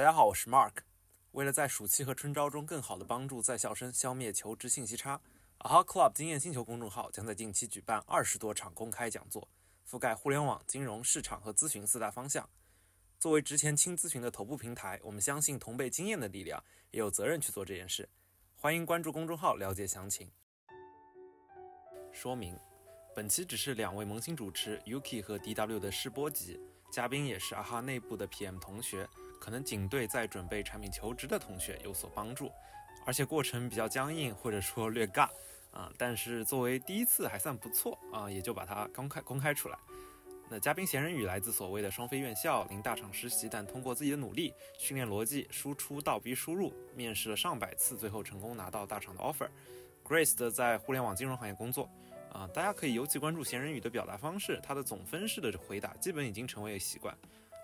大家好，我是 Mark。为了在暑期和春招中更好地帮助在校生消灭求职信息差，Aha Club 经验星球公众号将在近期举办二十多场公开讲座，覆盖互联网、金融、市场和咨询四大方向。作为职前轻咨询的头部平台，我们相信同辈经验的力量，也有责任去做这件事。欢迎关注公众号了解详情。说明：本期只是两位萌新主持 Yuki 和 DW 的试播集，嘉宾也是 Aha 内部的 PM 同学。可能仅对在准备产品求职的同学有所帮助，而且过程比较僵硬或者说略尬啊，但是作为第一次还算不错啊，也就把它公开公开出来。那嘉宾闲人语来自所谓的双非院校，零大厂实习，但通过自己的努力、训练逻辑、输出倒逼输入，面试了上百次，最后成功拿到大厂的 offer。Grace 的在互联网金融行业工作啊，大家可以尤其关注闲人语的表达方式，他的总分式的回答基本已经成为习惯。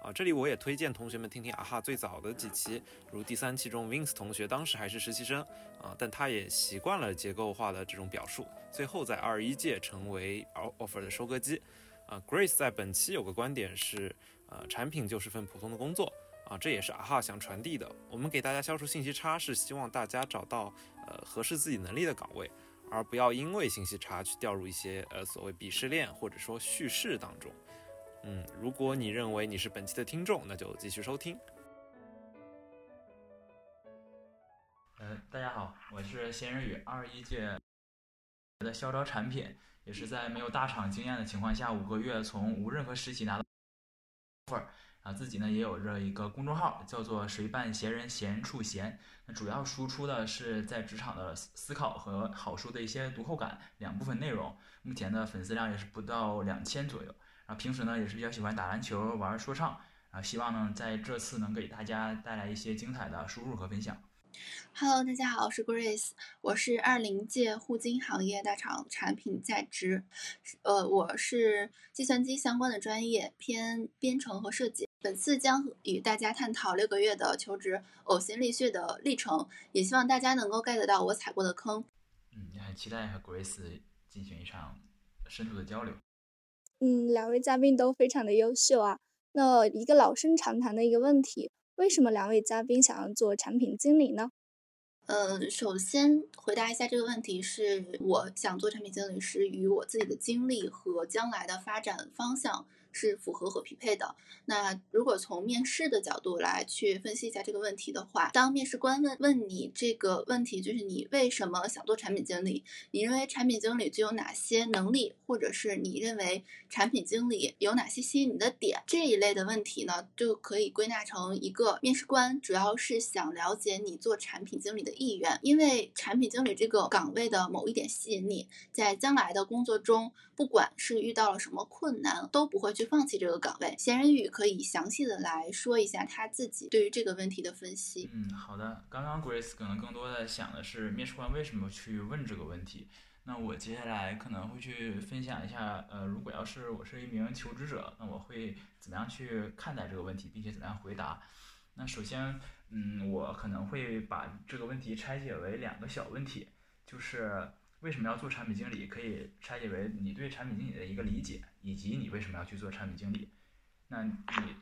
啊，这里我也推荐同学们听听啊哈最早的几期，如第三期中 Vince 同学当时还是实习生啊，但他也习惯了结构化的这种表述，最后在二一届成为 offer 的收割机。啊，Grace 在本期有个观点是，呃，产品就是份普通的工作啊，这也是啊哈想传递的。我们给大家消除信息差，是希望大家找到呃合适自己能力的岗位，而不要因为信息差去掉入一些呃所谓鄙视链或者说叙事当中。嗯，如果你认为你是本期的听众，那就继续收听。呃，大家好，我是闲人语二一届的校招产品，也是在没有大厂经验的情况下，五个月从无任何实习拿到 offer，啊，自己呢也有着一个公众号，叫做“谁伴闲人闲处闲”，那主要输出的是在职场的思考和好书的一些读后感两部分内容，目前的粉丝量也是不到两千左右。然后平时呢也是比较喜欢打篮球、玩说唱，啊，希望呢在这次能给大家带来一些精彩的输入和分享。Hello，大家好，我是 Grace，我是二零届互金行业大厂产品在职，呃，我是计算机相关的专业，偏编程和设计。本次将与大家探讨六个月的求职呕心沥血的历程，也希望大家能够 get 到我踩过的坑。嗯，也很期待和 Grace 进行一场深度的交流。嗯，两位嘉宾都非常的优秀啊。那一个老生常谈的一个问题，为什么两位嘉宾想要做产品经理呢？呃，首先回答一下这个问题，是我想做产品经理是与我自己的经历和将来的发展方向。是符合和匹配的。那如果从面试的角度来去分析一下这个问题的话，当面试官问问你这个问题，就是你为什么想做产品经理？你认为产品经理具有哪些能力，或者是你认为产品经理有哪些吸引你的点？这一类的问题呢，就可以归纳成一个面试官主要是想了解你做产品经理的意愿，因为产品经理这个岗位的某一点吸引你，在将来的工作中，不管是遇到了什么困难，都不会去。放弃这个岗位，闲人语可以详细的来说一下他自己对于这个问题的分析。嗯，好的。刚刚 Grace 可能更多的想的是面试官为什么去问这个问题。那我接下来可能会去分享一下，呃，如果要是我是一名求职者，那我会怎么样去看待这个问题，并且怎么样回答。那首先，嗯，我可能会把这个问题拆解为两个小问题，就是。为什么要做产品经理？可以拆解为你对产品经理的一个理解，以及你为什么要去做产品经理。那你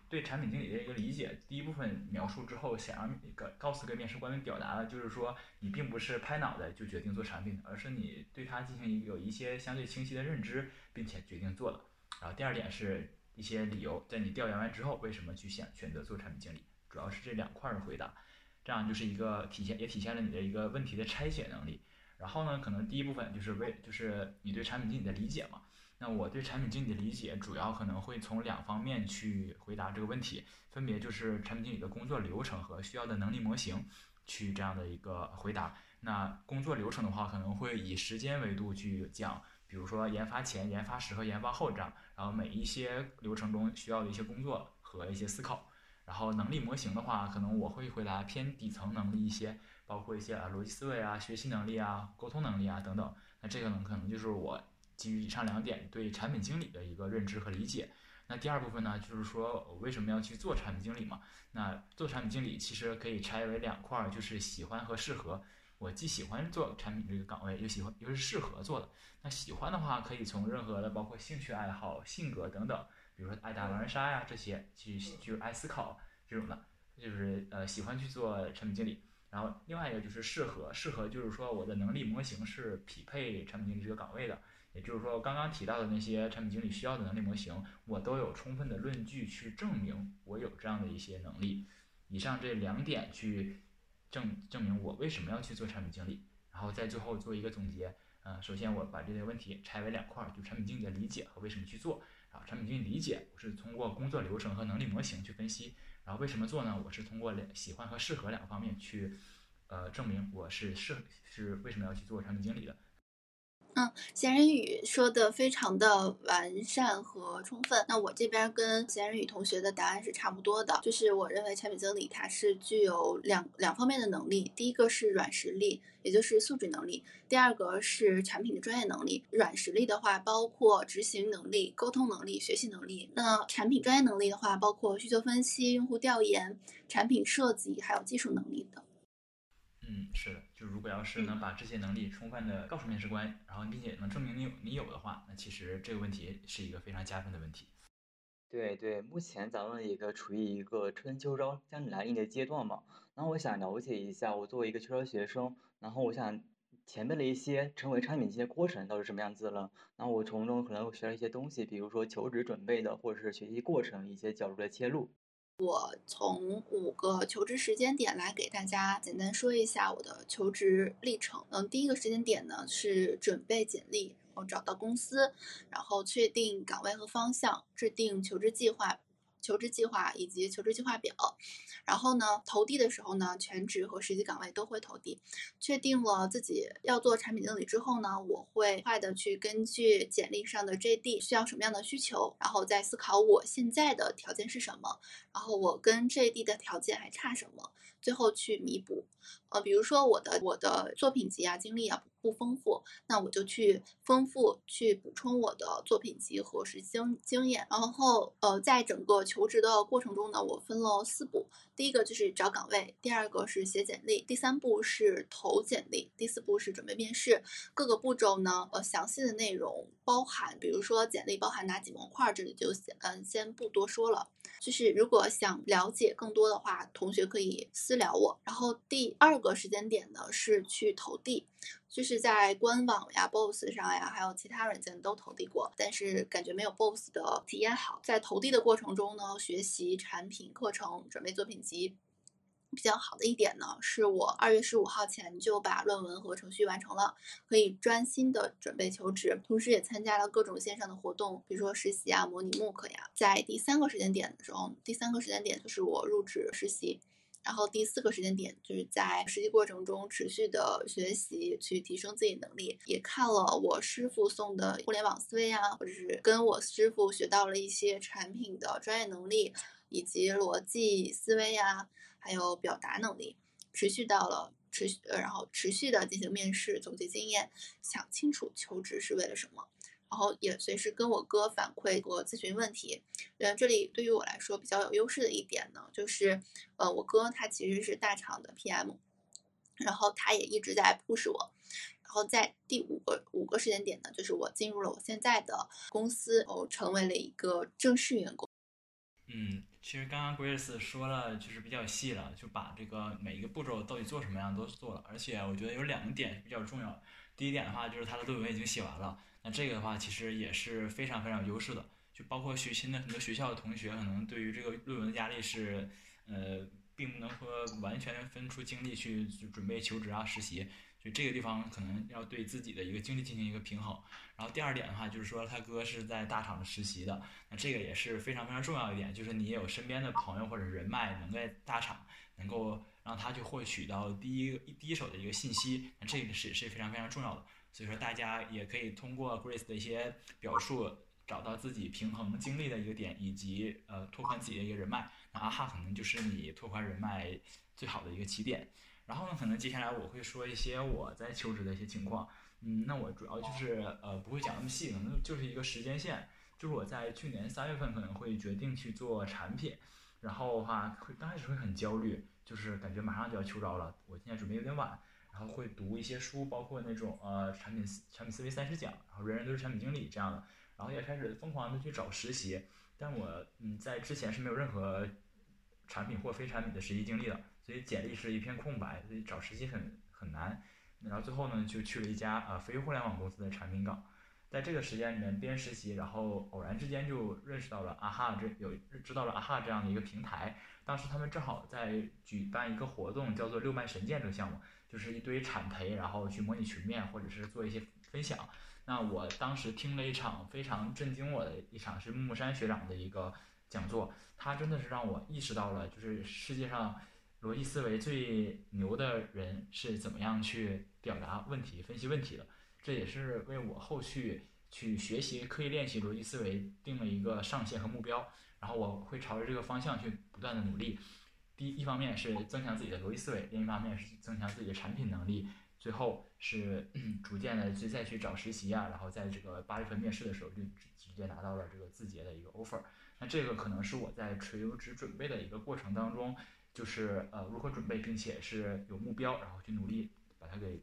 对产品经理的一个理解，第一部分描述之后，想让告告诉给面试官表达的，就是说你并不是拍脑袋就决定做产品的，而是你对它进行一有一些相对清晰的认知，并且决定做的。然后第二点是一些理由，在你调研完之后，为什么去选选择做产品经理？主要是这两块的回答，这样就是一个体现，也体现了你的一个问题的拆解能力。然后呢，可能第一部分就是为就是你对产品经理的理解嘛。那我对产品经理的理解主要可能会从两方面去回答这个问题，分别就是产品经理的工作流程和需要的能力模型，去这样的一个回答。那工作流程的话，可能会以时间维度去讲，比如说研发前、研发时和研发后这样，然后每一些流程中需要的一些工作和一些思考。然后能力模型的话，可能我会回答偏底层能力一些。包括一些啊逻辑思维啊、学习能力啊、沟通能力啊等等，那这个呢可能就是我基于以上两点对产品经理的一个认知和理解。那第二部分呢，就是说我为什么要去做产品经理嘛？那做产品经理其实可以拆为两块，就是喜欢和适合。我既喜欢做产品这个岗位，又喜欢又是适合做的。那喜欢的话，可以从任何的包括兴趣爱好、性格等等，比如说爱打狼人杀呀这些，去就是爱思考这种的。就是呃喜欢去做产品经理。然后另外一个就是适合，适合就是说我的能力模型是匹配产品经理这个岗位的，也就是说刚刚提到的那些产品经理需要的能力模型，我都有充分的论据去证明我有这样的一些能力。以上这两点去证证明我为什么要去做产品经理，然后在最后做一个总结。嗯，首先我把这些问题拆为两块，就产品经理的理解和为什么去做。啊产品经理理解，我是通过工作流程和能力模型去分析。然后为什么做呢？我是通过两喜欢和适合两个方面去，呃，证明我是适是为什么要去做产品经理的。嗯，闲人语说的非常的完善和充分。那我这边跟闲人语同学的答案是差不多的，就是我认为产品经理他是具有两两方面的能力，第一个是软实力，也就是素质能力；第二个是产品的专业能力。软实力的话，包括执行能力、沟通能力、学习能力；那产品专业能力的话，包括需求分析、用户调研、产品设计，还有技术能力等。嗯，是的，就如果要是能把这些能力充分的告诉面试官，然后并且能证明你有你有的话，那其实这个问题是一个非常加分的问题。对对，目前咱们一个处于一个春秋招将来临的阶段嘛，然后我想了解一下，我作为一个秋招学生，然后我想前面的一些成为产品经理过程到底什么样子了，然后我从中可能会学到一些东西，比如说求职准备的，或者是学习过程一些角度的切入。我从五个求职时间点来给大家简单说一下我的求职历程。嗯，第一个时间点呢是准备简历，然后找到公司，然后确定岗位和方向，制定求职计划。求职计划以及求职计划表，然后呢，投递的时候呢，全职和实习岗位都会投递。确定了自己要做产品经理之后呢，我会快的去根据简历上的 JD 需要什么样的需求，然后再思考我现在的条件是什么，然后我跟 JD 的条件还差什么，最后去弥补。呃，比如说我的我的作品集啊，经历啊。不丰富，那我就去丰富，去补充我的作品集和实经经验。然后，呃，在整个求职的过程中呢，我分了四步：第一个就是找岗位，第二个是写简历，第三步是投简历，第四步是准备面试。各个步骤呢，呃，详细的内容包含，比如说简历包含哪几模块，这里就先嗯先不多说了。就是如果想了解更多的话，同学可以私私聊我。然后第二个时间点呢是去投递。就是在官网呀、Boss 上呀，还有其他软件都投递过，但是感觉没有 Boss 的体验好。在投递的过程中呢，学习产品课程、准备作品集，比较好的一点呢，是我二月十五号前就把论文和程序完成了，可以专心的准备求职，同时也参加了各种线上的活动，比如说实习啊、模拟 MOOC 呀。在第三个时间点的时候，第三个时间点就是我入职实习。然后第四个时间点就是在实习过程中持续的学习，去提升自己能力。也看了我师傅送的互联网思维啊，或者是跟我师傅学到了一些产品的专业能力，以及逻辑思维呀，还有表达能力。持续到了持续，呃，然后持续的进行面试，总结经验，想清楚求职是为了什么。然后也随时跟我哥反馈和咨询问题。呃，这里对于我来说比较有优势的一点呢，就是呃，我哥他其实是大厂的 PM，然后他也一直在 push 我。然后在第五个五个时间点呢，就是我进入了我现在的公司，我成为了一个正式员工。嗯，其实刚刚 Grace 说了，就是比较细了，就把这个每一个步骤到底做什么样都做了。而且我觉得有两个点比较重要。第一点的话，就是他的论文已经写完了。那这个的话，其实也是非常非常有优势的，就包括学新的很多学校的同学，可能对于这个论文的压力是，呃，并不能说完全分出精力去准备求职啊、实习，就这个地方可能要对自己的一个精力进行一个平衡。然后第二点的话，就是说他哥是在大厂实习的，那这个也是非常非常重要一点，就是你也有身边的朋友或者人脉能在大厂能够让他去获取到第一第一手的一个信息，那这个是也是非常非常重要的。所以说，大家也可以通过 Grace 的一些表述，找到自己平衡精力的一个点，以及呃拓宽自己的一个人脉。那阿哈可能就是你拓宽人脉最好的一个起点。然后呢，可能接下来我会说一些我在求职的一些情况。嗯，那我主要就是呃不会讲那么细，可能就是一个时间线。就是我在去年三月份可能会决定去做产品，然后的话会刚开始会很焦虑，就是感觉马上就要秋招了，我现在准备有点晚。然后会读一些书，包括那种呃产品产品思维三十讲，然后人人都是产品经理这样的，然后也开始疯狂的去找实习，但我嗯在之前是没有任何产品或非产品的实习经历的，所以简历是一片空白，所以找实习很很难。然后最后呢，就去了一家呃非互联网公司的产品岗，在这个时间里面边实习，然后偶然之间就认识到了啊哈这有知道了啊哈这样的一个平台。当时他们正好在举办一个活动，叫做六脉神剑这个项目，就是一堆产培，然后去模拟群面或者是做一些分享。那我当时听了一场非常震惊我的一场是木山学长的一个讲座，他真的是让我意识到了，就是世界上逻辑思维最牛的人是怎么样去表达问题、分析问题的。这也是为我后续去学习、刻意练习逻辑思维定了一个上限和目标。然后我会朝着这个方向去不断的努力。第一，一方面是增强自己的逻辑思维；另一方面是增强自己的产品能力。最后是逐渐的去再去找实习啊，然后在这个八月份面试的时候就直接拿到了这个字节的一个 offer。那这个可能是我在求职准备的一个过程当中，就是呃如何准备，并且是有目标，然后去努力把它给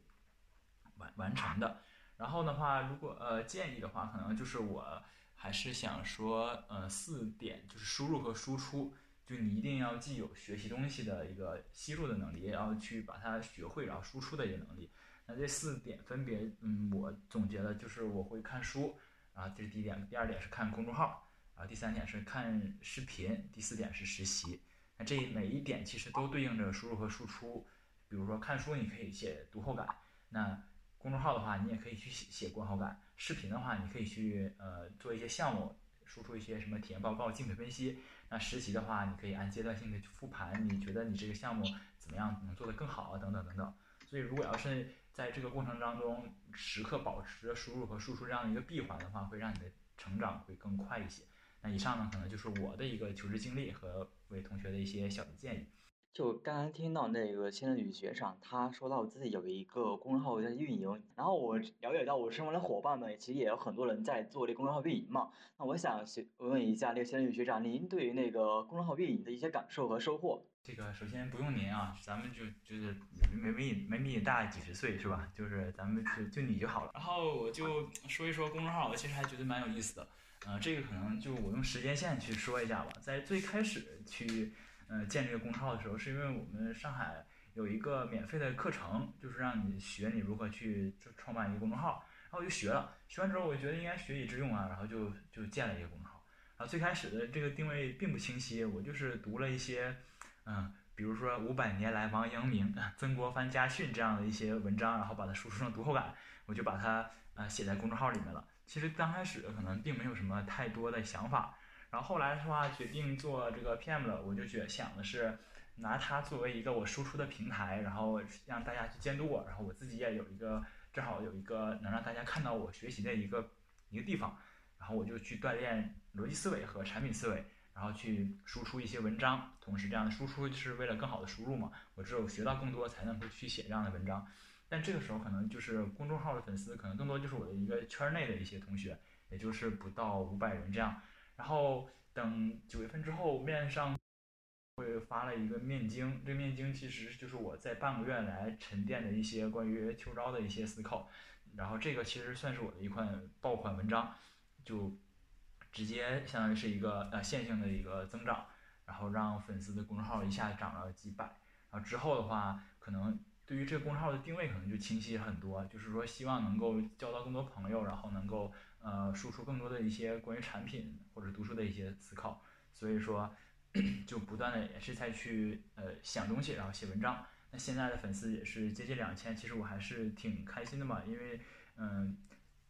完完成的。然后的话，如果呃建议的话，可能就是我还是想说，呃四点就是输入和输出。就你一定要既有学习东西的一个吸入的能力，也要去把它学会，然后输出的一个能力。那这四点分别，嗯，我总结的就是我会看书，啊，这是第一点。第二点是看公众号，啊，第三点是看视频，第四点是实习。那这每一点其实都对应着输入和输出。比如说看书，你可以写读后感；那公众号的话，你也可以去写写观后感；视频的话，你可以去呃做一些项目，输出一些什么体验报告、竞品分析。那实习的话，你可以按阶段性的去复盘，你觉得你这个项目怎么样，能做得更好啊？等等等等。所以，如果要是在这个过程当中时刻保持着输入和输出这样的一个闭环的话，会让你的成长会更快一些。那以上呢，可能就是我的一个求职经历和为同学的一些小的建议。就刚刚听到那个千宇学长，他说到自己有一个公众号在运营，然后我了解到我身边的伙伴们其实也有很多人在做这公众号运营嘛。那我想学问一下那个千宇学长，您对于那个公众号运营的一些感受和收获？这个首先不用您啊，咱们就就是没没没比你大几十岁是吧？就是咱们就就你就好了。然后我就说一说公众号，我其实还觉得蛮有意思的。呃，这个可能就我用时间线去说一下吧，在最开始去。呃，建这个公众号的时候，是因为我们上海有一个免费的课程，就是让你学你如何去创办一个公众号，然后我就学了。学完之后，我觉得应该学以致用啊，然后就就建了一个公众号。然后最开始的这个定位并不清晰，我就是读了一些，嗯，比如说五百年来王阳明、曾国藩家训这样的一些文章，然后把它输出成读后感，我就把它呃写在公众号里面了。其实刚开始可能并没有什么太多的想法。然后后来的话，决定做这个 PM 了，我就觉想的是拿它作为一个我输出的平台，然后让大家去监督我，然后我自己也有一个正好有一个能让大家看到我学习的一个一个地方，然后我就去锻炼逻辑思维和产品思维，然后去输出一些文章，同时这样的输出是为了更好的输入嘛，我只有学到更多才能够去写这样的文章，但这个时候可能就是公众号的粉丝可能更多就是我的一个圈内的一些同学，也就是不到五百人这样。然后等九月份之后，面上会发了一个面经，这面经其实就是我在半个月来沉淀的一些关于秋招的一些思考。然后这个其实算是我的一款爆款文章，就直接相当于是一个呃线性的一个增长，然后让粉丝的公众号一下涨了几百。然后之后的话，可能对于这个公众号的定位可能就清晰很多，就是说希望能够交到更多朋友，然后能够。呃，输出更多的一些关于产品或者读书的一些思考，所以说 就不断的也是在去呃想东西，然后写文章。那现在的粉丝也是接近两千，其实我还是挺开心的嘛，因为嗯，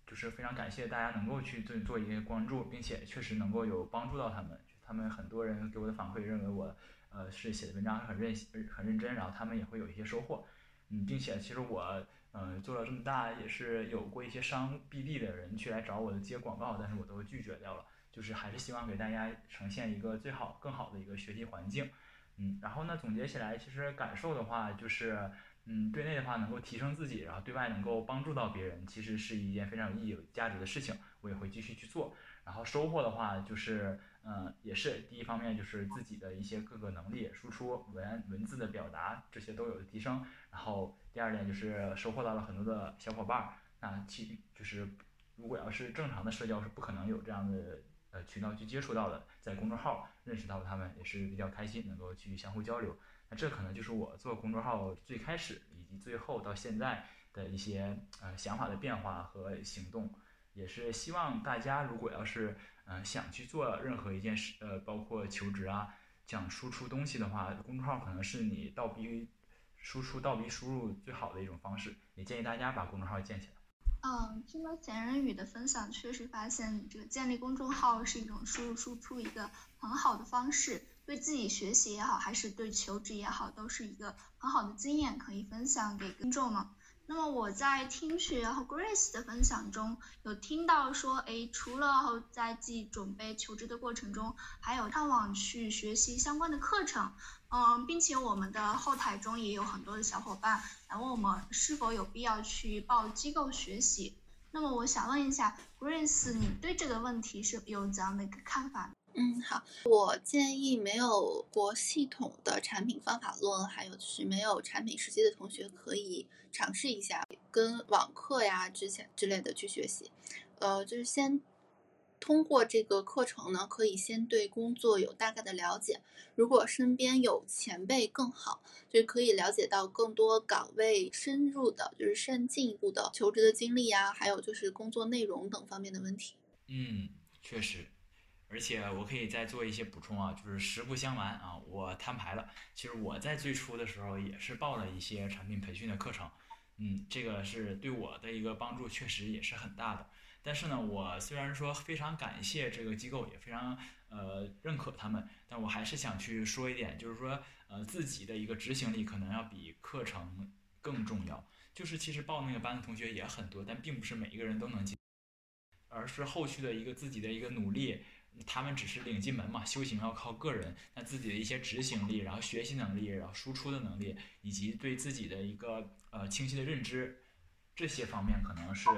就是非常感谢大家能够去做做一些关注，并且确实能够有帮助到他们。他们很多人给我的反馈认为我呃是写的文章很认很认真，然后他们也会有一些收获。嗯，并且其实我。嗯，做了这么大，也是有过一些商 BD 的人去来找我的接广告，但是我都拒绝掉了。就是还是希望给大家呈现一个最好、更好的一个学习环境。嗯，然后呢，总结起来，其实感受的话，就是，嗯，对内的话能够提升自己，然后对外能够帮助到别人，其实是一件非常有意义、有价值的事情。我也会继续去做。然后收获的话，就是，嗯，也是第一方面就是自己的一些各个能力，输出文文字的表达这些都有提升。然后第二点就是收获到了很多的小伙伴儿，那其就是如果要是正常的社交是不可能有这样的呃渠道去接触到的，在公众号认识到他们也是比较开心，能够去相互交流。那这可能就是我做公众号最开始以及最后到现在的一些呃想法的变化和行动，也是希望大家如果要是嗯想去做任何一件事，呃包括求职啊，想输出东西的话，公众号可能是你倒逼输出、倒逼输入最好的一种方式，也建议大家把公众号建起来。嗯，听了闲人语的分享，确实发现这个建立公众号是一种输入输出一个很好的方式，对自己学习也好，还是对求职也好，都是一个很好的经验可以分享给听众们。那么我在听学和 Grace 的分享中有听到说，哎，除了在自己准备求职的过程中，还有上网去学习相关的课程。嗯，并且我们的后台中也有很多的小伙伴来问我们是否有必要去报机构学习。那么我想问一下，Grace，你对这个问题是有怎样的一个看法？嗯，好，我建议没有过系统的产品方法论，还有就是没有产品实习的同学可以尝试一下跟网课呀之前之类的去学习。呃，就是先。通过这个课程呢，可以先对工作有大概的了解。如果身边有前辈更好，就可以了解到更多岗位深入的，就是深进一步的求职的经历呀，还有就是工作内容等方面的问题。嗯，确实，而且我可以再做一些补充啊，就是实不相瞒啊，我摊牌了。其实我在最初的时候也是报了一些产品培训的课程，嗯，这个是对我的一个帮助，确实也是很大的。但是呢，我虽然说非常感谢这个机构，也非常呃认可他们，但我还是想去说一点，就是说呃自己的一个执行力可能要比课程更重要。就是其实报那个班的同学也很多，但并不是每一个人都能进，而是后续的一个自己的一个努力，他们只是领进门嘛，修行要靠个人。那自己的一些执行力，然后学习能力，然后输出的能力，以及对自己的一个呃清晰的认知，这些方面可能是。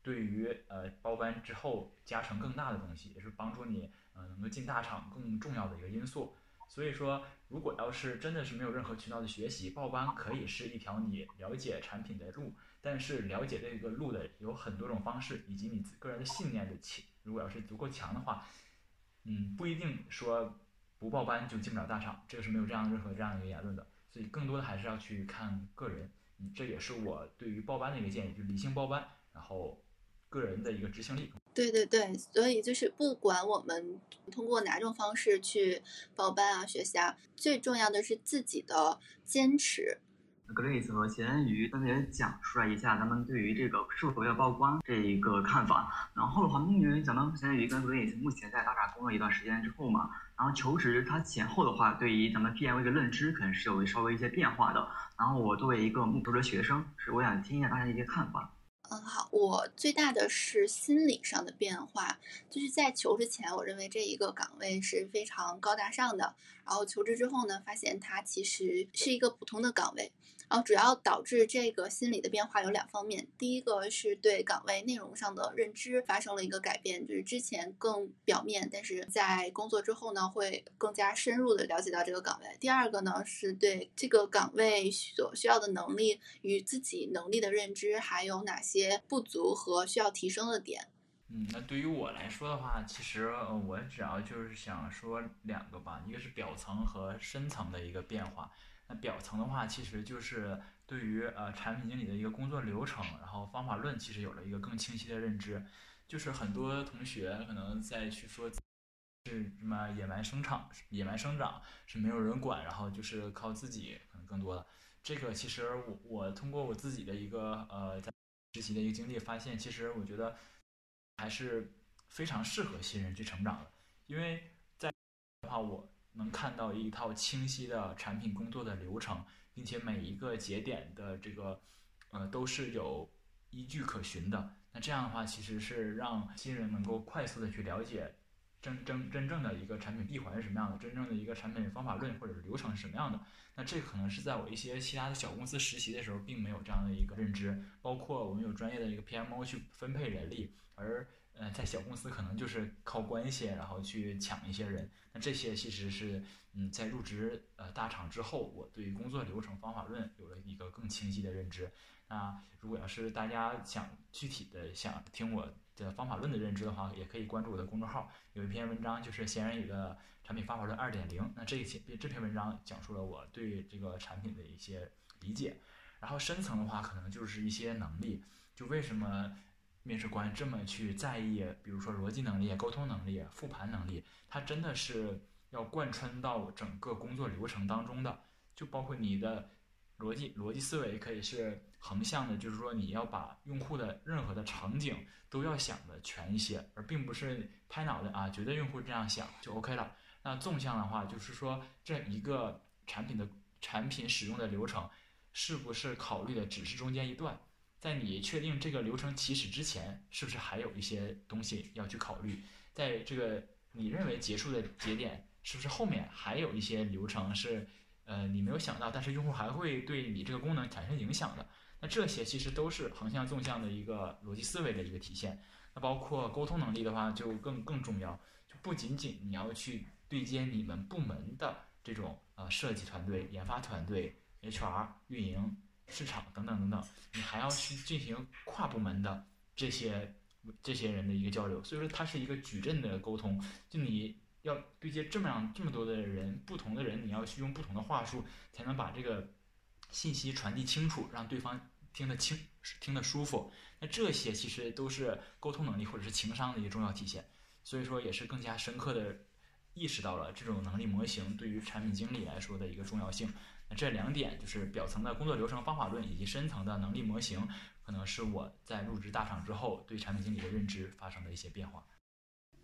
对于呃报班之后加成更大的东西，也是帮助你呃能够进大厂更重要的一个因素。所以说，如果要是真的是没有任何渠道的学习，报班可以是一条你了解产品的路。但是了解这个路的有很多种方式，以及你个人的信念的强，如果要是足够强的话，嗯，不一定说不报班就进不了大厂，这个是没有这样任何这样一个言论的。所以更多的还是要去看个人。嗯，这也是我对于报班的一个建议，就理性报班，然后。个人的一个执行力，对对对，所以就是不管我们通过哪种方式去报班啊、学习啊，最重要的是自己的坚持。Grace 和咸鱼分别讲述了一下他们对于这个是否要曝光这一个看法。然后的话，因为咱们咸鱼跟 Grace 目前在大厂工作一段时间之后嘛，然后求职他前后的话，对于咱们 PMV 的认知可能是有稍微一些变化的。然后我作为一个目求的学生，是我想听一下大家的一些看法。嗯，好，我最大的是心理上的变化，就是在求职前，我认为这一个岗位是非常高大上的，然后求职之后呢，发现它其实是一个普通的岗位。然后主要导致这个心理的变化有两方面，第一个是对岗位内容上的认知发生了一个改变，就是之前更表面，但是在工作之后呢，会更加深入的了解到这个岗位。第二个呢，是对这个岗位所需要的能力与自己能力的认知，还有哪些不足和需要提升的点。嗯，那对于我来说的话，其实我主要就是想说两个吧，一个是表层和深层的一个变化。那表层的话，其实就是对于呃产品经理的一个工作流程，然后方法论，其实有了一个更清晰的认知。就是很多同学可能在去说是什么野蛮生长、野蛮生长是没有人管，然后就是靠自己，可能更多的。这个其实我我通过我自己的一个呃在实习的一个经历，发现其实我觉得还是非常适合新人去成长的，因为在的话我。能看到一套清晰的产品工作的流程，并且每一个节点的这个，呃，都是有依据可循的。那这样的话，其实是让新人能够快速的去了解真真真正的一个产品闭环是什么样的，真正的一个产品方法论或者是流程是什么样的。那这可能是在我一些其他的小公司实习的时候，并没有这样的一个认知。包括我们有专业的一个 PMO 去分配人力，而呃，在小公司可能就是靠关系，然后去抢一些人。那这些其实是，嗯，在入职呃大厂之后，我对工作流程方法论有了一个更清晰的认知。那如果要是大家想具体的想听我的方法论的认知的话，也可以关注我的公众号，有一篇文章就是闲人语的产品方法论二点零。那这一篇这篇文章讲述了我对这个产品的一些理解。然后深层的话，可能就是一些能力，就为什么。面试官这么去在意，比如说逻辑能力、沟通能力、复盘能力，它真的是要贯穿到整个工作流程当中的。就包括你的逻辑逻辑思维可以是横向的，就是说你要把用户的任何的场景都要想的全一些，而并不是拍脑袋啊，觉得用户这样想就 OK 了。那纵向的话，就是说这一个产品的产品使用的流程，是不是考虑的只是中间一段？在你确定这个流程起始之前，是不是还有一些东西要去考虑？在这个你认为结束的节点，是不是后面还有一些流程是，呃，你没有想到，但是用户还会对你这个功能产生影响的？那这些其实都是横向、纵向的一个逻辑思维的一个体现。那包括沟通能力的话，就更更重要，就不仅仅你要去对接你们部门的这种呃设计团队、研发团队、HR、运营。市场等等等等，你还要去进行跨部门的这些这些人的一个交流，所以说它是一个矩阵的沟通。就你要对接这么样这么多的人，不同的人，你要去用不同的话术，才能把这个信息传递清楚，让对方听得清、听得舒服。那这些其实都是沟通能力或者是情商的一个重要体现。所以说，也是更加深刻的意识到了这种能力模型对于产品经理来说的一个重要性。这两点就是表层的工作流程方法论，以及深层的能力模型，可能是我在入职大厂之后对产品经理的认知发生的一些变化。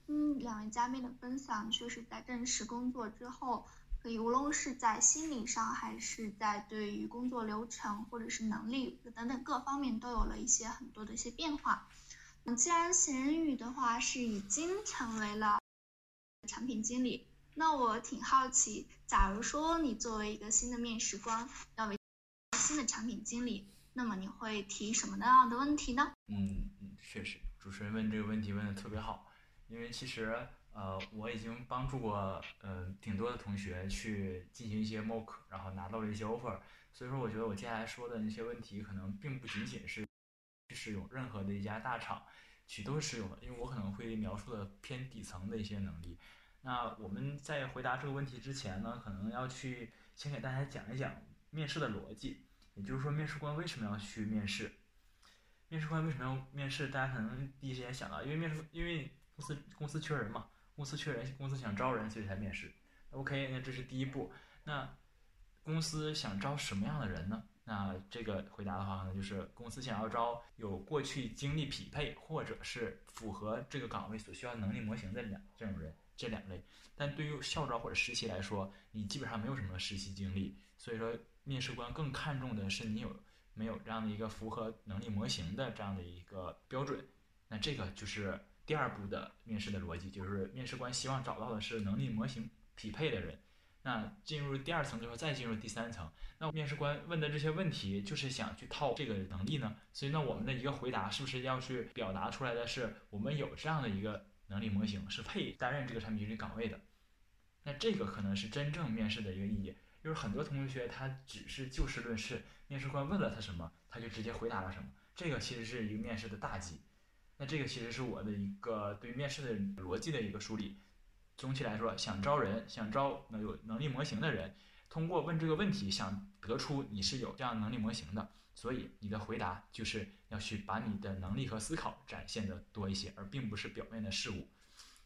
嗯，两位嘉宾的分享确实在正式工作之后，可以无论是在心理上，还是在对于工作流程或者是能力等等各方面，都有了一些很多的一些变化。嗯，既然闲人语的话是已经成为了产品经理。那我挺好奇，假如说你作为一个新的面试官，要为新的产品经理，那么你会提什么样的问题呢？嗯，确实，主持人问这个问题问的特别好，因为其实呃我已经帮助过呃挺多的同学去进行一些 mock，然后拿到了一些 offer，所以说我觉得我接下来说的那些问题可能并不仅仅是适用任何的一家大厂，其实都是适用的，因为我可能会描述的偏底层的一些能力。那我们在回答这个问题之前呢，可能要去先给大家讲一讲面试的逻辑，也就是说面试官为什么要去面试？面试官为什么要面试？大家可能第一时间想到，因为面试，因为公司公司缺人嘛，公司缺人，公司想招人，所以才面试。OK，那这是第一步。那公司想招什么样的人呢？那这个回答的话，可能就是公司想要招有过去经历匹配，或者是符合这个岗位所需要能力模型的两这种人。这两类，但对于校招或者实习来说，你基本上没有什么实习经历，所以说面试官更看重的是你有没有这样的一个符合能力模型的这样的一个标准。那这个就是第二步的面试的逻辑，就是面试官希望找到的是能力模型匹配的人。那进入第二层之后，再进入第三层，那面试官问的这些问题就是想去套这个能力呢？所以那我们的一个回答是不是要去表达出来的是我们有这样的一个？能力模型是配担任这个产品经理岗位的，那这个可能是真正面试的一个意义。就是很多同学他只是就事论事，面试官问了他什么，他就直接回答了什么，这个其实是一个面试的大忌。那这个其实是我的一个对面试的逻辑的一个梳理。总体来说，想招人，想招能有能力模型的人，通过问这个问题，想得出你是有这样能力模型的。所以你的回答就是要去把你的能力和思考展现的多一些，而并不是表面的事物。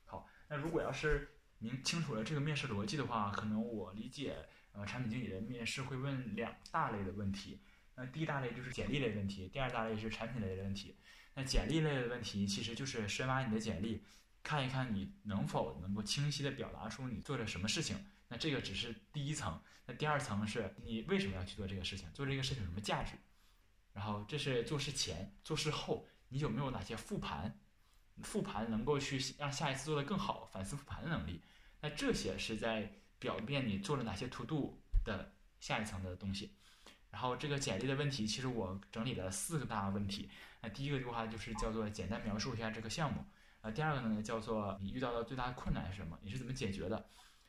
好，那如果要是明清楚了这个面试逻辑的话，可能我理解，呃，产品经理的面试会问两大类的问题。那第一大类就是简历类问题，第二大类是产品类的问题。那简历类的问题其实就是深挖你的简历，看一看你能否能够清晰的表达出你做了什么事情。那这个只是第一层，那第二层是你为什么要去做这个事情，做这个事情有什么价值？然后这是做事前，做事后，你有没有哪些复盘？复盘能够去让下一次做得更好，反思复盘的能力。那这些是在表面你做了哪些 to do 的下一层的东西。然后这个简历的问题，其实我整理了四个大问题。那第一个的话就是叫做简单描述一下这个项目。呃，第二个呢叫做你遇到的最大的困难是什么？你是怎么解决的？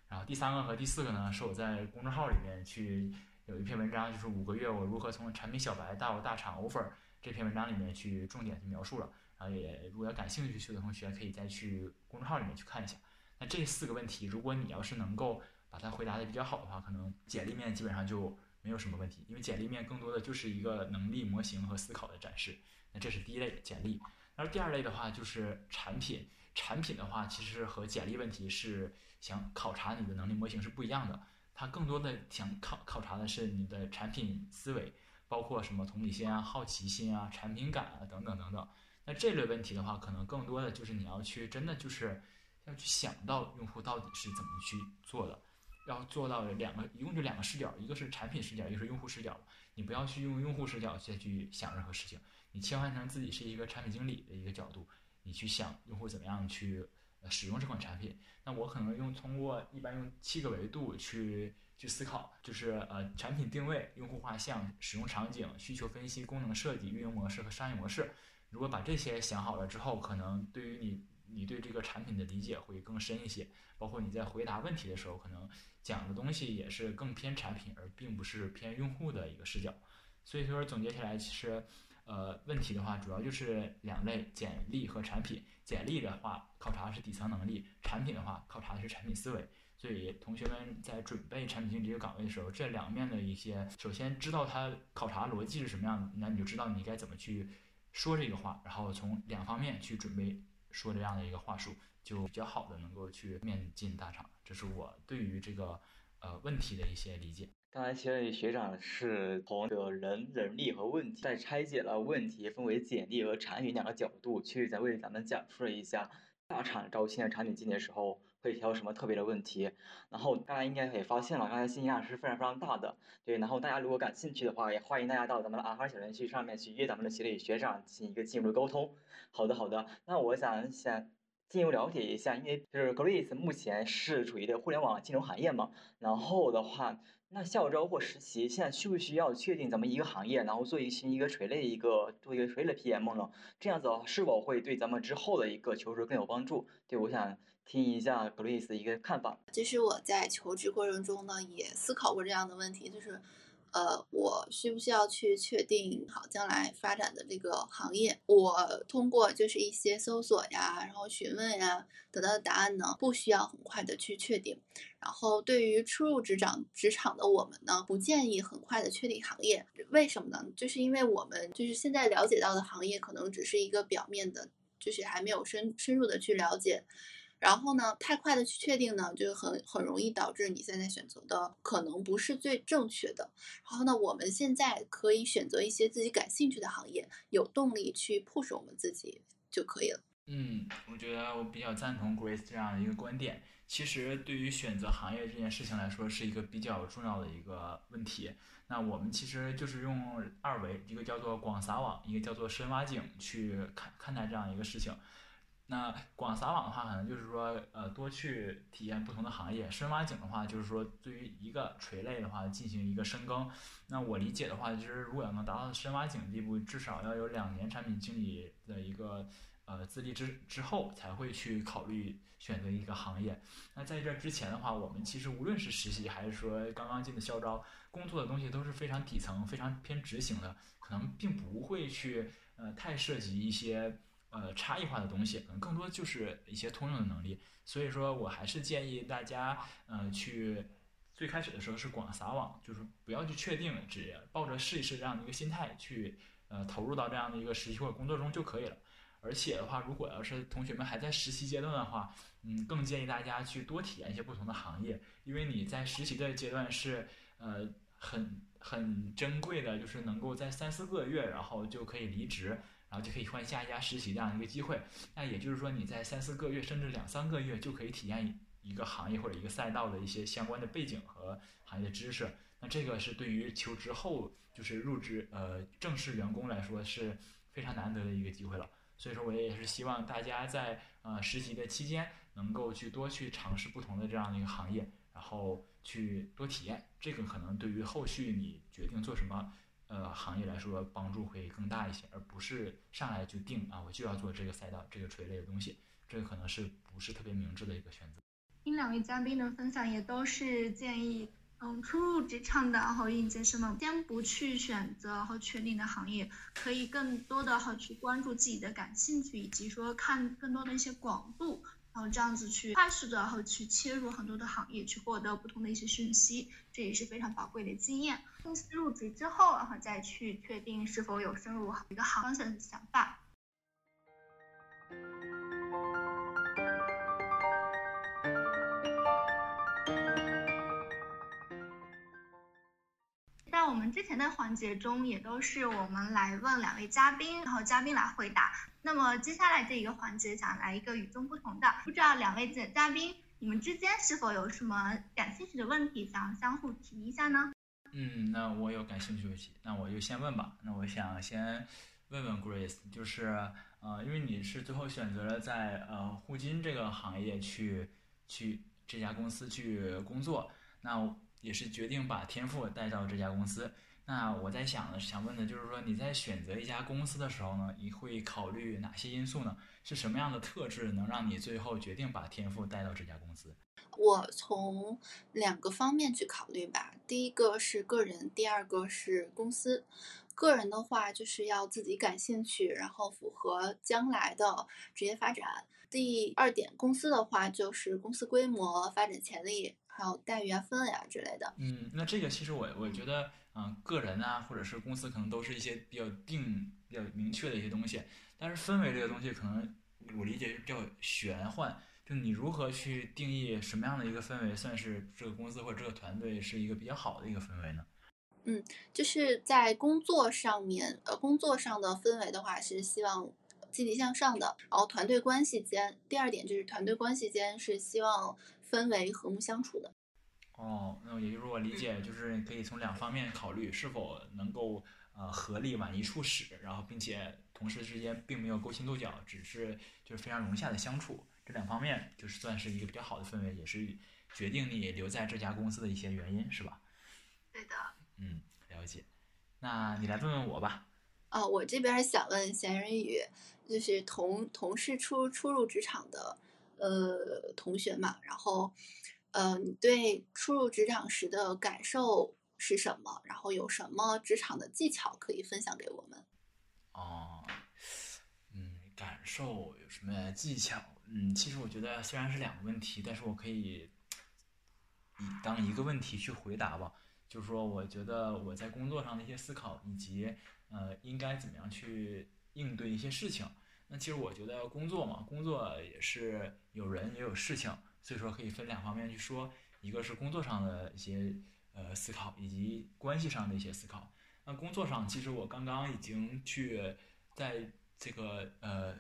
然后第三个和第四个呢，是我在公众号里面去有一篇文章，就是五个月我如何从产品小白到大厂 offer 这篇文章里面去重点去描述了。然后也如果要感兴趣的同学可以再去公众号里面去看一下。那这四个问题，如果你要是能够把它回答的比较好的话，可能简历面基本上就没有什么问题，因为简历面更多的就是一个能力模型和思考的展示。那这是第一类简历。然后第二类的话就是产品，产品的话其实和简历问题是想考察你的能力模型是不一样的，它更多的想考考察的是你的产品思维，包括什么同理心啊、好奇心啊、产品感啊等等等等。那这类问题的话，可能更多的就是你要去真的就是要去想到用户到底是怎么去做的，要做到两个，一共就两个视角，一个是产品视角，一个是用户视角。你不要去用用户视角再去想任何事情。你切换成自己是一个产品经理的一个角度，你去想用户怎么样去使用这款产品。那我可能用通过一般用七个维度去去思考，就是呃产品定位、用户画像、使用场景、需求分析、功能设计、运营模式和商业模式。如果把这些想好了之后，可能对于你你对这个产品的理解会更深一些。包括你在回答问题的时候，可能讲的东西也是更偏产品，而并不是偏用户的一个视角。所以说总结起来，其实。呃，问题的话主要就是两类：简历和产品。简历的话考察的是底层能力，产品的话考察的是产品思维。所以同学们在准备产品经理这个岗位的时候，这两面的一些，首先知道它考察逻辑是什么样的，那你就知道你该怎么去说这个话，然后从两方面去准备说这样的一个话术，就比较好的能够去面进大厂。这是我对于这个呃问题的一些理解。刚才其实学长是从这个人能力和问题，在拆解了问题，分为简历和产品两个角度，去在为咱们讲述了一下大厂招新的产品经理的时候会挑什么特别的问题。然后大家应该也发现了，刚才信息量是非常非常大的。对，然后大家如果感兴趣的话，也欢迎大家到咱们的阿哈小程序上面去约咱们的协理学长进行一个进一步的沟通。好的，好的。那我想想进一步了解一下，因为就是 Grace 目前是处于的互联网金融行业嘛，然后的话。那校招或实习现在需不需要确定咱们一个行业，然后做一些一个垂类一个做一个垂类 PM 呢？这样子是否会对咱们之后的一个求职更有帮助？对，我想听一下 Grace 的一个看法。其实我在求职过程中呢，也思考过这样的问题，就是。呃，我需不需要去确定好将来发展的这个行业？我通过就是一些搜索呀，然后询问呀，得到的答案呢，不需要很快的去确定。然后对于初入职场职场的我们呢，不建议很快的确定行业。为什么呢？就是因为我们就是现在了解到的行业，可能只是一个表面的，就是还没有深深入的去了解。然后呢，太快的去确定呢，就很很容易导致你现在选择的可能不是最正确的。然后呢，我们现在可以选择一些自己感兴趣的行业，有动力去 push 我们自己就可以了。嗯，我觉得我比较赞同 Grace 这样的一个观点。其实对于选择行业这件事情来说，是一个比较重要的一个问题。那我们其实就是用二维，一个叫做广撒网，一个叫做深挖井去看看待这样一个事情。那广撒网的话，可能就是说，呃，多去体验不同的行业；深挖井的话，就是说，对于一个垂类的话进行一个深耕。那我理解的话，就是如果要能达到深挖井的地步，至少要有两年产品经理的一个呃资历之之后，才会去考虑选择一个行业。那在这之前的话，我们其实无论是实习还是说刚刚进的校招，工作的东西都是非常底层、非常偏执行的，可能并不会去呃太涉及一些。呃，差异化的东西可能更多就是一些通用的能力，所以说我还是建议大家，呃，去最开始的时候是广撒网，就是不要去确定，只抱着试一试这样的一个心态去，呃，投入到这样的一个实习或者工作中就可以了。而且的话，如果要是同学们还在实习阶段的话，嗯，更建议大家去多体验一些不同的行业，因为你在实习的阶段是，呃，很很珍贵的，就是能够在三四个月，然后就可以离职。然后就可以换下一家实习这样一个机会，那也就是说你在三四个月甚至两三个月就可以体验一个行业或者一个赛道的一些相关的背景和行业的知识。那这个是对于求职后就是入职呃正式员工来说是非常难得的一个机会了。所以说我也是希望大家在呃实习的期间能够去多去尝试不同的这样的一个行业，然后去多体验。这个可能对于后续你决定做什么。呃，行业来说帮助会更大一些，而不是上来就定啊，我就要做这个赛道、这个垂类的东西，这个可能是不是特别明智的一个选择。听两位嘉宾的分享，也都是建议，嗯，初入职场的然后应届生们，先不去选择和确定的行业，可以更多的和去关注自己的感兴趣，以及说看更多的一些广度。然后这样子去快速的，然后去切入很多的行业，去获得不同的一些讯息，这也是非常宝贵的经验。公司入职之后，然后再去确定是否有深入一个行方向的想法。我们之前的环节中，也都是我们来问两位嘉宾，然后嘉宾来回答。那么接下来这一个环节，想来一个与众不同的，不知道两位嘉嘉宾，你们之间是否有什么感兴趣的问题，想相互提一下呢？嗯，那我有感兴趣问题，那我就先问吧。那我想先问问 Grace，就是呃，因为你是最后选择了在呃互金这个行业去去这家公司去工作，那也是决定把天赋带到这家公司。那我在想呢，想问的就是说，你在选择一家公司的时候呢，你会考虑哪些因素呢？是什么样的特质能让你最后决定把天赋带到这家公司？我从两个方面去考虑吧。第一个是个人，第二个是公司。个人的话，就是要自己感兴趣，然后符合将来的职业发展。第二点，公司的话就是公司规模、发展潜力，还有待遇啊、氛围啊之类的。嗯，那这个其实我我觉得。嗯，个人啊，或者是公司，可能都是一些比较定、比较明确的一些东西。但是氛围这个东西，可能我理解是比较玄幻。就你如何去定义什么样的一个氛围，算是这个公司或者这个团队是一个比较好的一个氛围呢？嗯，就是在工作上面，呃，工作上的氛围的话，是希望积极向上的。然后团队关系间，第二点就是团队关系间是希望氛围和睦相处的。哦，那也就是我理解，就是可以从两方面考虑，是否能够呃合力往一处使，然后并且同事之间并没有勾心斗角，只是就是非常融洽的相处，这两方面就是算是一个比较好的氛围，也是决定你留在这家公司的一些原因，是吧？对的。嗯，了解。那你来问问我吧。哦，我这边想问闲人语，就是同同事初初入职场的呃同学嘛，然后。呃，你对初入职场时的感受是什么？然后有什么职场的技巧可以分享给我们？哦，嗯，感受有什么技巧？嗯，其实我觉得虽然是两个问题，但是我可以以当一个问题去回答吧。就是说，我觉得我在工作上的一些思考，以及呃，应该怎么样去应对一些事情。那其实我觉得工作嘛，工作也是有人也有事情。所以说可以分两方面去说，一个是工作上的一些呃思考，以及关系上的一些思考。那工作上，其实我刚刚已经去在这个呃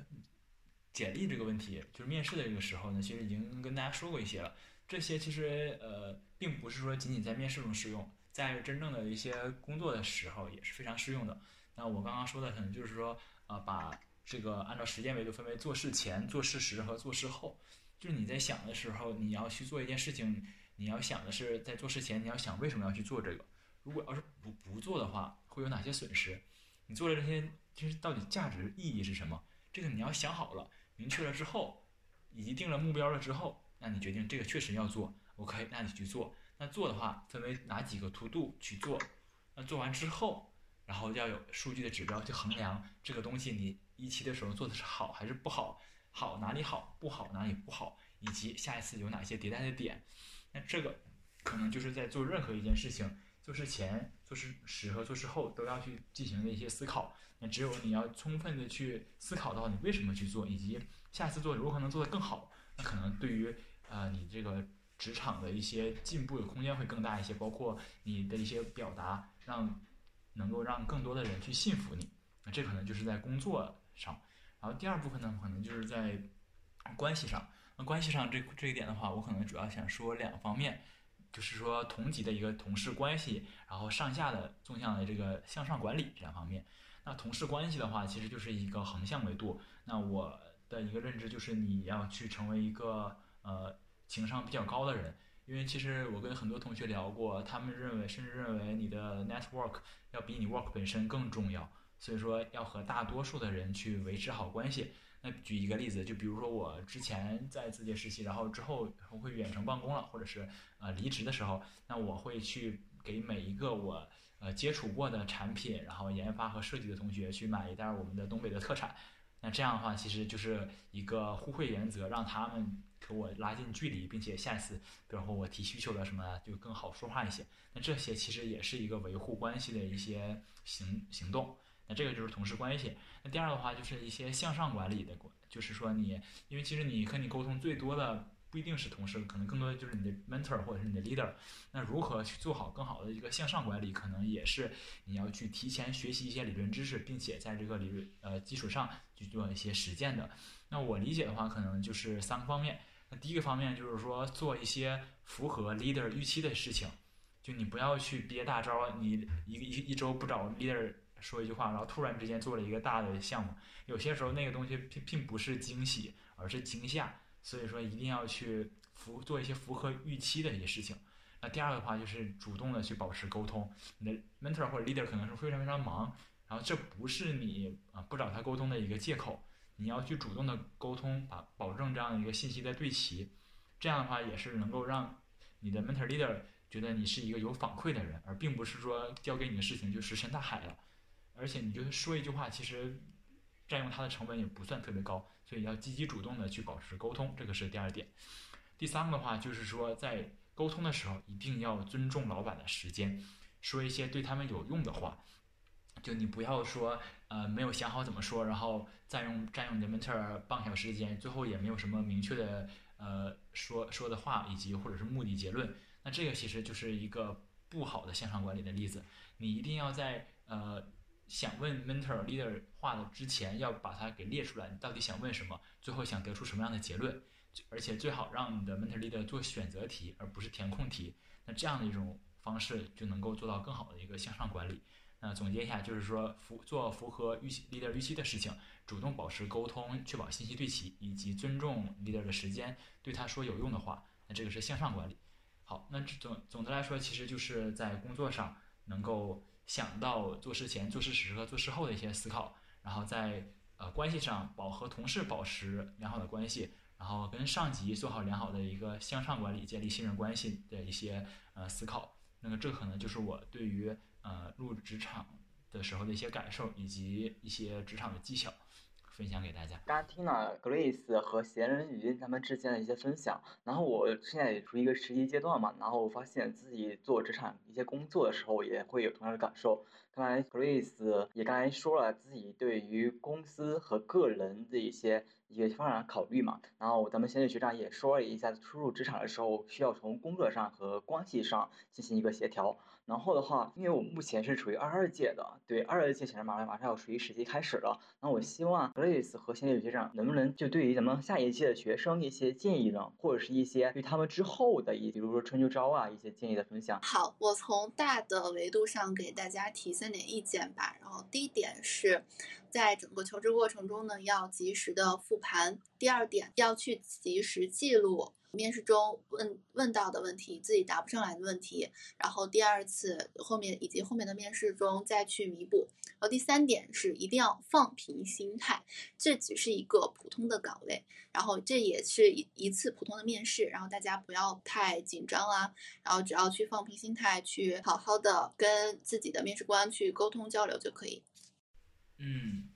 简历这个问题，就是面试的这个时候呢，其实已经跟大家说过一些了。这些其实呃并不是说仅仅在面试中适用，在真正的一些工作的时候也是非常适用的。那我刚刚说的可能就是说呃把这个按照时间维度分为做事前、做事时和做事后。就是你在想的时候，你要去做一件事情，你要想的是在做事前，你要想为什么要去做这个。如果要是不不做的话，会有哪些损失？你做了这些，就是到底价值意义是什么？这个你要想好了，明确了之后，以及定了目标了之后，那你决定这个确实要做，OK，那你去做。那做的话，分为哪几个 to do 去做？那做完之后，然后要有数据的指标去衡量这个东西，你一期的时候做的是好还是不好？好哪里好，不好哪里不好，以及下一次有哪些迭代的点，那这个可能就是在做任何一件事情，做事前、做事时和做事后都要去进行的一些思考。那只有你要充分的去思考到你为什么去做，以及下次做如何能做得更好，那可能对于呃你这个职场的一些进步的空间会更大一些，包括你的一些表达，让能够让更多的人去信服你。那这可能就是在工作上。然后第二部分呢，可能就是在关系上。那关系上这这一点的话，我可能主要想说两方面，就是说同级的一个同事关系，然后上下的纵向的这个向上管理这两方面。那同事关系的话，其实就是一个横向维度。那我的一个认知就是你要去成为一个呃情商比较高的人，因为其实我跟很多同学聊过，他们认为甚至认为你的 network 要比你 work 本身更重要。所以说要和大多数的人去维持好关系。那举一个例子，就比如说我之前在字节实习，然后之后我会远程办公了，或者是呃离职的时候，那我会去给每一个我呃接触过的产品，然后研发和设计的同学去买一袋我们的东北的特产。那这样的话，其实就是一个互惠原则，让他们和我拉近距离，并且下次，比如说我提需求了什么，就更好说话一些。那这些其实也是一个维护关系的一些行行动。那这个就是同事关系。那第二的话就是一些向上管理的，就是说你，因为其实你和你沟通最多的不一定是同事，可能更多的就是你的 mentor 或者是你的 leader。那如何去做好更好的一个向上管理，可能也是你要去提前学习一些理论知识，并且在这个理论呃基础上去做一些实践的。那我理解的话，可能就是三个方面。那第一个方面就是说做一些符合 leader 预期的事情，就你不要去憋大招，你一一一周不找 leader。说一句话，然后突然之间做了一个大的项目，有些时候那个东西并并不是惊喜，而是惊吓，所以说一定要去符做一些符合预期的一些事情。那第二个的话就是主动的去保持沟通，你的 mentor 或者 leader 可能是非常非常忙，然后这不是你啊不找他沟通的一个借口，你要去主动的沟通，把保证这样的一个信息的对齐，这样的话也是能够让你的 mentor leader 觉得你是一个有反馈的人，而并不是说交给你的事情就石沉大海了。而且你就是说一句话，其实占用他的成本也不算特别高，所以要积极主动的去保持沟通，这个是第二点。第三个的话就是说，在沟通的时候一定要尊重老板的时间，说一些对他们有用的话。就你不要说呃没有想好怎么说，然后占用占用你的 mentor 半小时间，最后也没有什么明确的呃说说的话以及或者是目的结论。那这个其实就是一个不好的向上管理的例子。你一定要在呃。想问 mentor leader 话的之前，要把它给列出来，你到底想问什么？最后想得出什么样的结论？而且最好让你的 mentor leader 做选择题，而不是填空题。那这样的一种方式就能够做到更好的一个向上管理。那总结一下，就是说符做符合预期 leader 预期的事情，主动保持沟通，确保信息对齐，以及尊重 leader 的时间，对他说有用的话。那这个是向上管理。好，那总总的来说，其实就是在工作上能够。想到做事前、做事时和做事后的一些思考，然后在呃关系上保和同事保持良好的关系，然后跟上级做好良好的一个向上管理、建立信任关系的一些呃思考。那么这可能就是我对于呃入职场的时候的一些感受，以及一些职场的技巧。分享给大家。刚刚听了 Grace 和闲人鱼他们之间的一些分享，然后我现在也处于一个实习阶段嘛，然后我发现自己做职场一些工作的时候，也会有同样的感受。刚才 Grace 也刚才说了自己对于公司和个人的一些一些发展考虑嘛，然后咱们闲人学长也说了一下，初入职场的时候需要从工作上和关系上进行一个协调。然后的话，因为我目前是处于二二届的，对二二届显然马上马上要属于实习开始了。那我希望 Grace 和仙女学长能不能就对于咱们下一届的学生一些建议呢，或者是一些对他们之后的一，比如说春秋招啊一些建议的分享。好，我从大的维度上给大家提三点意见吧。然后第一点是，在整个求职过程中呢，要及时的复盘。第二点，要去及时记录。面试中问问到的问题，自己答不上来的问题，然后第二次后面以及后面的面试中再去弥补。然后第三点是一定要放平心态，这只是一个普通的岗位，然后这也是一一次普通的面试，然后大家不要太紧张啊，然后只要去放平心态，去好好的跟自己的面试官去沟通交流就可以。嗯，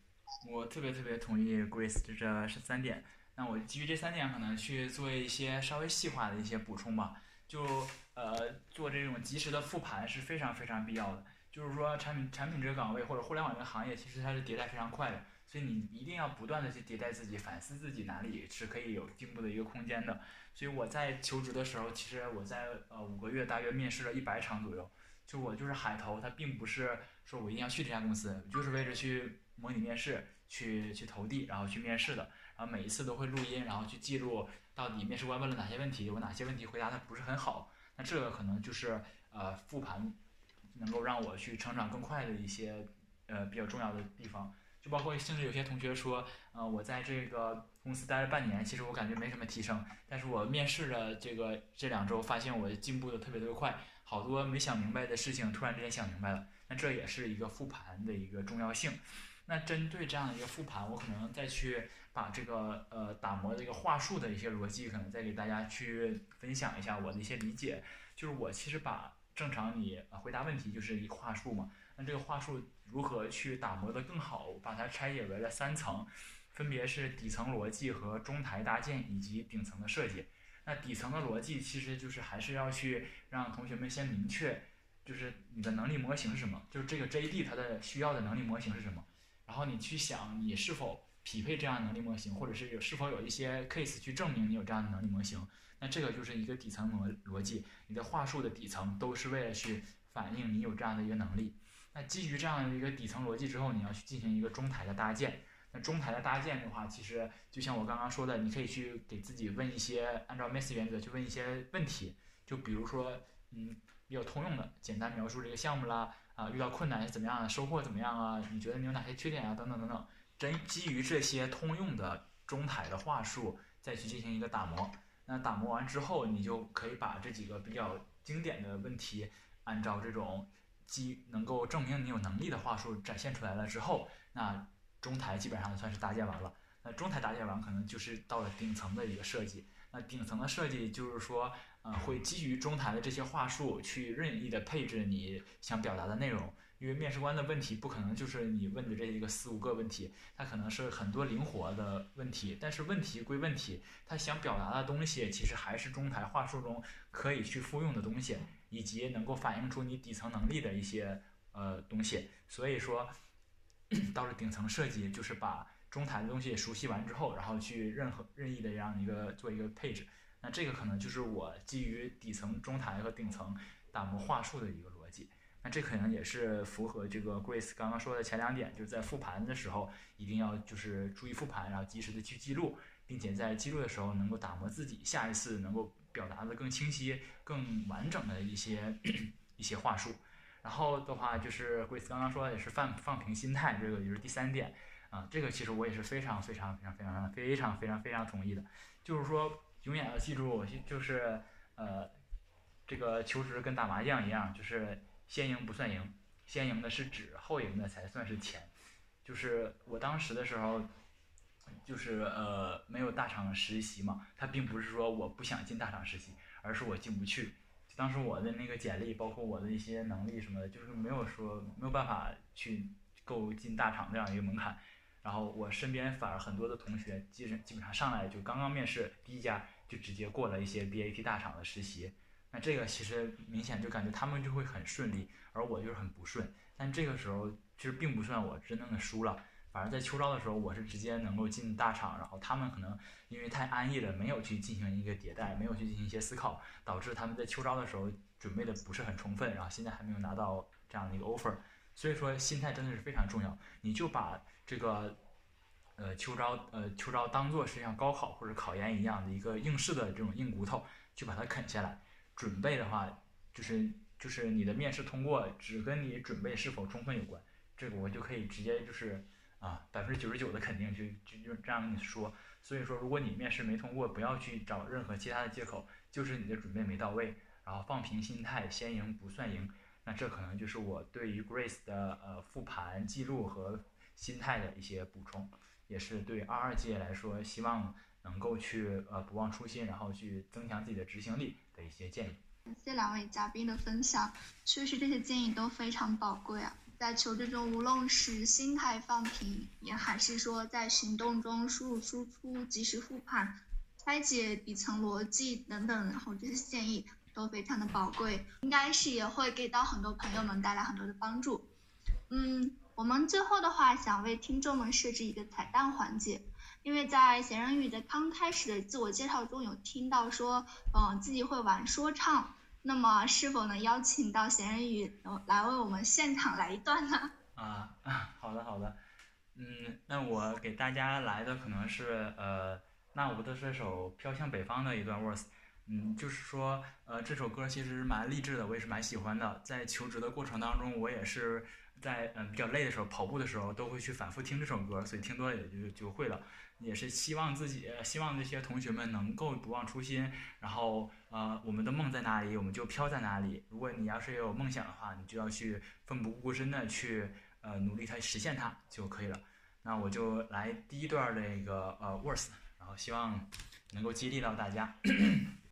我特别特别同意 Grace 这这三点。那我基于这三点，可能去做一些稍微细化的一些补充吧。就呃，做这种及时的复盘是非常非常必要的。就是说，产品产品这个岗位或者互联网这个行业，其实它是迭代非常快的，所以你一定要不断的去迭代自己，反思自己哪里是可以有进步的一个空间的。所以我在求职的时候，其实我在呃五个月大约面试了一百场左右。就我就是海投，他并不是说我一定要去这家公司，就是为了去模拟面试，去去投递，然后去面试的。每一次都会录音，然后去记录到底面试官问了哪些问题，有哪些问题回答的不是很好。那这个可能就是呃复盘能够让我去成长更快的一些呃比较重要的地方。就包括甚至有些同学说，呃我在这个公司待了半年，其实我感觉没什么提升，但是我面试的这个这两周发现我进步的特别特别快，好多没想明白的事情突然之间想明白了。那这也是一个复盘的一个重要性。那针对这样的一个复盘，我可能再去把这个呃打磨的一个话术的一些逻辑，可能再给大家去分享一下我的一些理解。就是我其实把正常你回答问题就是一话术嘛，那这个话术如何去打磨的更好？把它拆解为了三层，分别是底层逻辑和中台搭建以及顶层的设计。那底层的逻辑其实就是还是要去让同学们先明确，就是你的能力模型是什么，就是这个 JD 它的需要的能力模型是什么。然后你去想你是否匹配这样能力模型，或者是有是否有一些 case 去证明你有这样的能力模型。那这个就是一个底层逻逻辑，你的话术的底层都是为了去反映你有这样的一个能力。那基于这样的一个底层逻辑之后，你要去进行一个中台的搭建。那中台的搭建的话，其实就像我刚刚说的，你可以去给自己问一些按照 Mass 原则去问一些问题，就比如说，嗯，比较通用的，简单描述这个项目啦。啊，遇到困难是怎么样的？收获怎么样啊？你觉得你有哪些缺点啊？等等等等，真基于这些通用的中台的话术，再去进行一个打磨。那打磨完之后，你就可以把这几个比较经典的问题，按照这种基能够证明你有能力的话术展现出来了之后，那中台基本上算是搭建完了。那中台搭建完，可能就是到了顶层的一个设计。那顶层的设计就是说。呃，会基于中台的这些话术去任意的配置你想表达的内容，因为面试官的问题不可能就是你问的这一个四五个问题，它可能是很多灵活的问题。但是问题归问题，他想表达的东西其实还是中台话术中可以去复用的东西，以及能够反映出你底层能力的一些呃东西。所以说，到了顶层设计，就是把中台的东西熟悉完之后，然后去任何任意的这样一个做一个配置。那这个可能就是我基于底层、中台和顶层打磨话术的一个逻辑。那这可能也是符合这个 Grace 刚刚说的前两点，就是在复盘的时候一定要就是注意复盘，然后及时的去记录，并且在记录的时候能够打磨自己，下一次能够表达的更清晰、更完整的一些 一些话术。然后的话就是 Grace 刚刚说的也是放放平心态，这个就是第三点啊，这个其实我也是非常非常非常非常非常非常非常同意的，就是说。永远要记住，就是，呃，这个求职跟打麻将一样，就是先赢不算赢，先赢的是纸，后赢的才算是钱。就是我当时的时候，就是呃没有大厂实习嘛，他并不是说我不想进大厂实习，而是我进不去。当时我的那个简历，包括我的一些能力什么的，就是没有说没有办法去够进大厂这样一个门槛。然后我身边反而很多的同学，基本基本上上来就刚刚面试第一家。就直接过了一些 BAT 大厂的实习，那这个其实明显就感觉他们就会很顺利，而我就是很不顺。但这个时候其实并不算我真正的输了，反而在秋招的时候我是直接能够进大厂，然后他们可能因为太安逸了，没有去进行一个迭代，没有去进行一些思考，导致他们在秋招的时候准备的不是很充分，然后现在还没有拿到这样的一个 offer。所以说心态真的是非常重要，你就把这个。呃，秋招，呃，秋招当做是像高考或者考研一样的一个应试的这种硬骨头，去把它啃下来。准备的话，就是就是你的面试通过，只跟你准备是否充分有关。这个我就可以直接就是啊，百分之九十九的肯定就就就这样跟你说。所以说，如果你面试没通过，不要去找任何其他的借口，就是你的准备没到位，然后放平心态，先赢不算赢。那这可能就是我对于 Grace 的呃复盘记录和心态的一些补充。也是对二二届来说，希望能够去呃不忘初心，然后去增强自己的执行力的一些建议。感谢两位嘉宾的分享，确实这些建议都非常宝贵啊。在求职中，无论是心态放平，也还是说在行动中输入输出、及时复盘、拆解底层逻辑等等，然后这些建议都非常的宝贵，应该是也会给到很多朋友们带来很多的帮助。嗯。我们最后的话，想为听众们设置一个彩蛋环节，因为在闲人语的刚开始的自我介绍中有听到说，嗯，自己会玩说唱，那么是否能邀请到闲人语来为我们现场来一段呢？啊，好的好的，嗯，那我给大家来的可能是呃，那我的这首飘向北方的一段 verse，嗯，就是说，呃，这首歌其实蛮励志的，我也是蛮喜欢的，在求职的过程当中，我也是。在嗯比较累的时候，跑步的时候都会去反复听这首歌，所以听多了也就就会了。也是希望自己，希望这些同学们能够不忘初心，然后呃，我们的梦在哪里，我们就飘在哪里。如果你要是有梦想的话，你就要去奋不顾身的去呃努力它实现它就可以了。那我就来第一段那个呃 verse，然后希望能够激励到大家。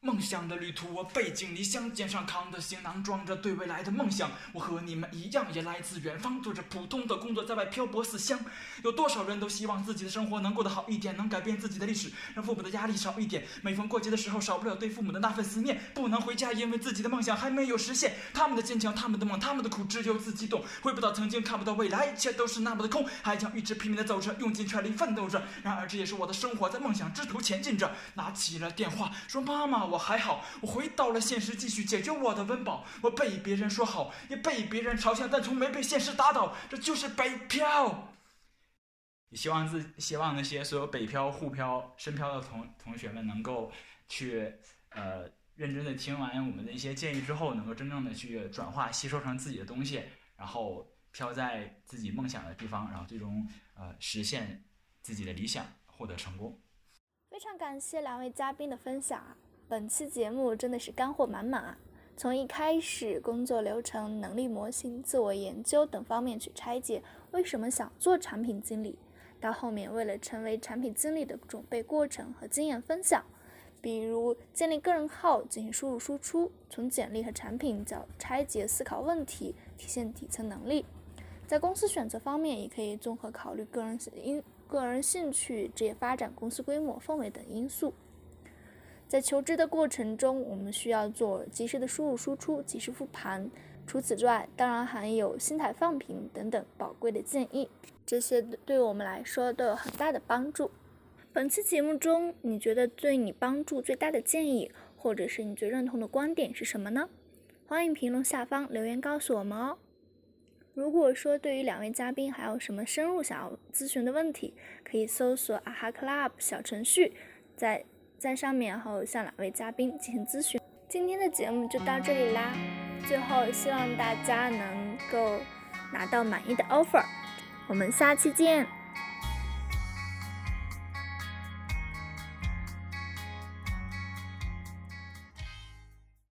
梦想的旅途，我背井离乡，肩上扛的行囊装着对未来的梦想。我和你们一样，也来自远方，做着普通的工作，在外漂泊思乡。有多少人都希望自己的生活能过得好一点，能改变自己的历史，让父母的压力少一点。每逢过节的时候，少不了对父母的那份思念。不能回家，因为自己的梦想还没有实现。他们的坚强，他们的梦，他们的苦，只有自己懂。回不到曾经，看不到未来，一切都是那么的空。还想一直拼命的走着，用尽全力奋斗着。然而这也是我的生活，在梦想之途前进着。拿起了电话，说妈妈。我还好，我回到了现实，继续解决我的温饱。我被别人说好，也被别人嘲笑，但从没被现实打倒。这就是北漂。也希望自希望那些所有北漂、沪漂、深漂的同同学们能够去呃认真的听完我们的一些建议之后，能够真正的去转化吸收成自己的东西，然后飘在自己梦想的地方，然后最终呃实现自己的理想，获得成功。非常感谢两位嘉宾的分享！本期节目真的是干货满满啊！从一开始工作流程、能力模型、自我研究等方面去拆解为什么想做产品经理，到后面为了成为产品经理的准备过程和经验分享，比如建立个人号进行输入输出，从简历和产品角拆解思考问题，体现底层能力。在公司选择方面，也可以综合考虑个人因个人兴趣、职业发展、公司规模、氛围等因素。在求职的过程中，我们需要做及时的输入输出，及时复盘。除此之外，当然还有心态放平等等宝贵的建议，这些对我们来说都有很大的帮助。本期节目中，你觉得对你帮助最大的建议，或者是你最认同的观点是什么呢？欢迎评论下方留言告诉我们哦。如果说对于两位嘉宾还有什么深入想要咨询的问题，可以搜索啊哈 club 小程序，在。在上面，后向两位嘉宾进行咨询。今天的节目就到这里啦，最后希望大家能够拿到满意的 offer。我们下期见。